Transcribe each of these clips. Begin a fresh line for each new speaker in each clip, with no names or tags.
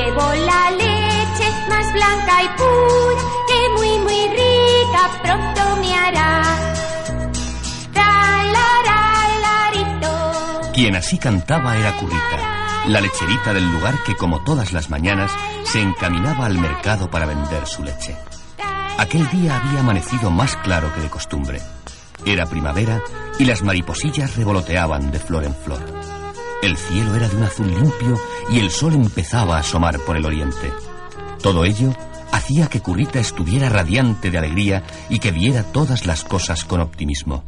Llevo la leche más blanca y pura, que muy, muy rica pronto me hará.
Quien así cantaba era Currita, la lecherita del lugar que como todas las mañanas se encaminaba al mercado para vender su leche. Aquel día había amanecido más claro que de costumbre. Era primavera y las mariposillas revoloteaban de flor en flor. El cielo era de un azul limpio y el sol empezaba a asomar por el oriente. Todo ello hacía que Currita estuviera radiante de alegría y que viera todas las cosas con optimismo.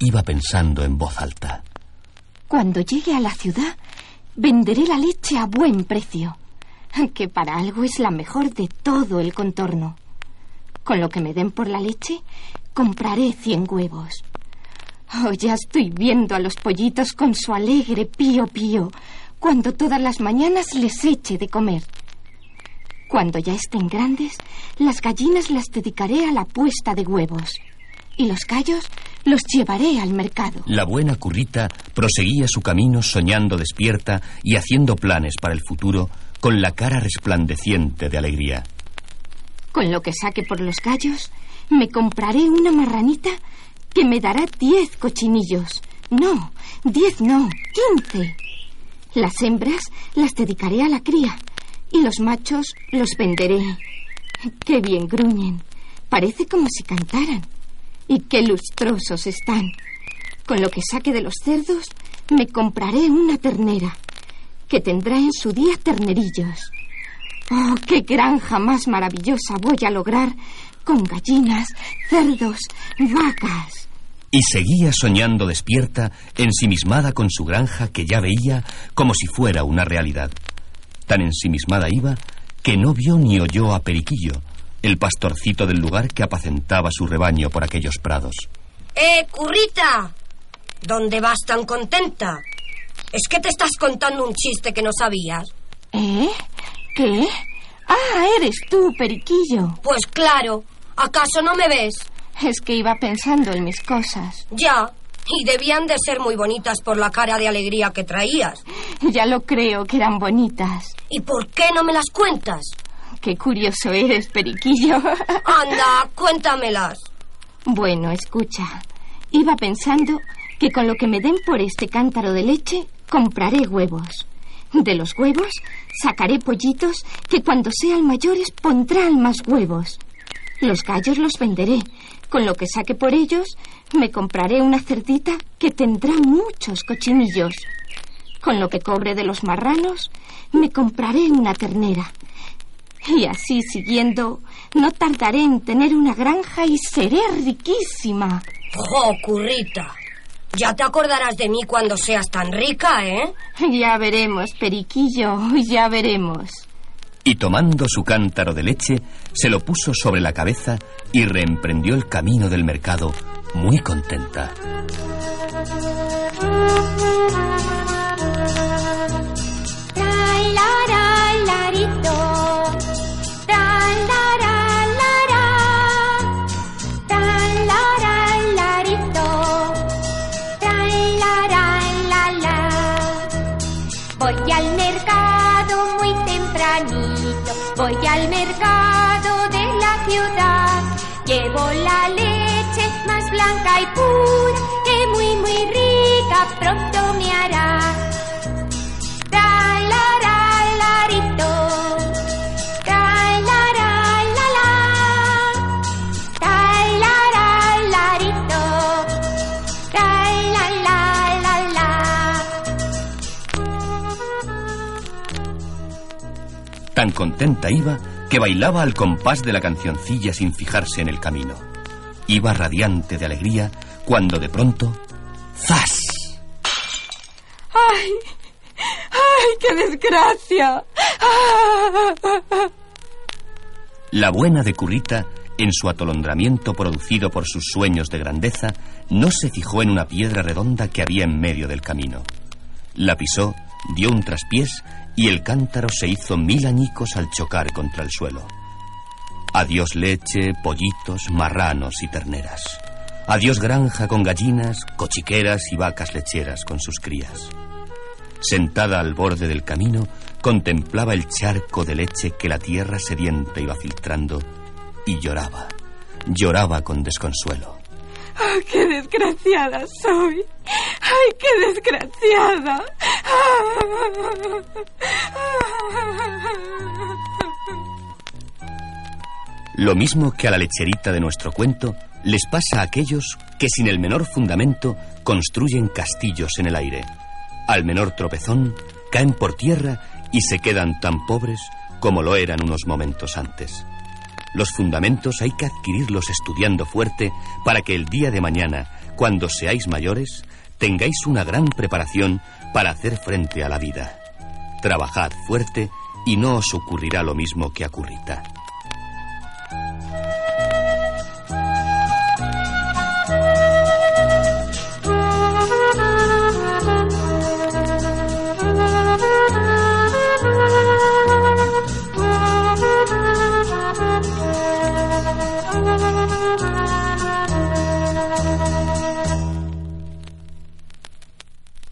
Iba pensando en voz alta.
Cuando llegue a la ciudad, venderé la leche a buen precio, que para algo es la mejor de todo el contorno. Con lo que me den por la leche, compraré cien huevos. Oh, ya estoy viendo a los pollitos con su alegre pío pío, cuando todas las mañanas les eche de comer. Cuando ya estén grandes, las gallinas las dedicaré a la puesta de huevos. Y los gallos los llevaré al mercado.
La buena currita proseguía su camino soñando despierta y haciendo planes para el futuro con la cara resplandeciente de alegría.
Con lo que saque por los gallos, me compraré una marranita que me dará diez cochinillos. No, diez no, quince. Las hembras las dedicaré a la cría y los machos los venderé. Qué bien gruñen. Parece como si cantaran. Y qué lustrosos están. Con lo que saque de los cerdos, me compraré una ternera, que tendrá en su día ternerillos. Oh, qué granja más maravillosa voy a lograr con gallinas, cerdos, vacas.
Y seguía soñando despierta, ensimismada con su granja que ya veía como si fuera una realidad. Tan ensimismada iba que no vio ni oyó a Periquillo, el pastorcito del lugar que apacentaba su rebaño por aquellos prados.
¡Eh, currita! ¿Dónde vas tan contenta? ¿Es que te estás contando un chiste que no sabías?
¿Eh? ¿Qué? Ah, eres tú, Periquillo.
Pues claro. ¿Acaso no me ves?
Es que iba pensando en mis cosas.
Ya. Y debían de ser muy bonitas por la cara de alegría que traías.
Ya lo creo que eran bonitas.
¿Y por qué no me las cuentas?
Qué curioso eres, Periquillo.
Anda, cuéntamelas.
Bueno, escucha. Iba pensando que con lo que me den por este cántaro de leche, compraré huevos. De los huevos sacaré pollitos que cuando sean mayores pondrán más huevos. Los gallos los venderé. Con lo que saque por ellos, me compraré una cerdita que tendrá muchos cochinillos. Con lo que cobre de los marranos, me compraré una ternera. Y así siguiendo, no tardaré en tener una granja y seré riquísima.
¡Oh, currita! Ya te acordarás de mí cuando seas tan rica, ¿eh?
Ya veremos, Periquillo, ya veremos.
Y tomando su cántaro de leche, se lo puso sobre la cabeza y reemprendió el camino del mercado muy contenta.
Voy al la leche más blanca y pura, que muy, muy rica pronto me hará.
Tan contenta iba que bailaba al compás de la cancioncilla sin fijarse en el camino. Iba radiante de alegría cuando de pronto... ¡Zas!
¡Ay! ¡Ay, qué desgracia!
La buena de Currita, en su atolondramiento producido por sus sueños de grandeza, no se fijó en una piedra redonda que había en medio del camino. La pisó, dio un traspiés y el cántaro se hizo mil añicos al chocar contra el suelo. Adiós leche, pollitos, marranos y terneras. Adiós granja con gallinas, cochiqueras y vacas lecheras con sus crías. Sentada al borde del camino, contemplaba el charco de leche que la tierra sedienta iba filtrando y lloraba, lloraba con desconsuelo.
¡Ay, qué desgraciada soy! ¡Ay, qué desgraciada!
Lo mismo que a la lecherita de nuestro cuento, les pasa a aquellos que sin el menor fundamento construyen castillos en el aire. Al menor tropezón, caen por tierra y se quedan tan pobres como lo eran unos momentos antes. Los fundamentos hay que adquirirlos estudiando fuerte para que el día de mañana, cuando seáis mayores, tengáis una gran preparación para hacer frente a la vida. Trabajad fuerte y no os ocurrirá lo mismo que a Currita.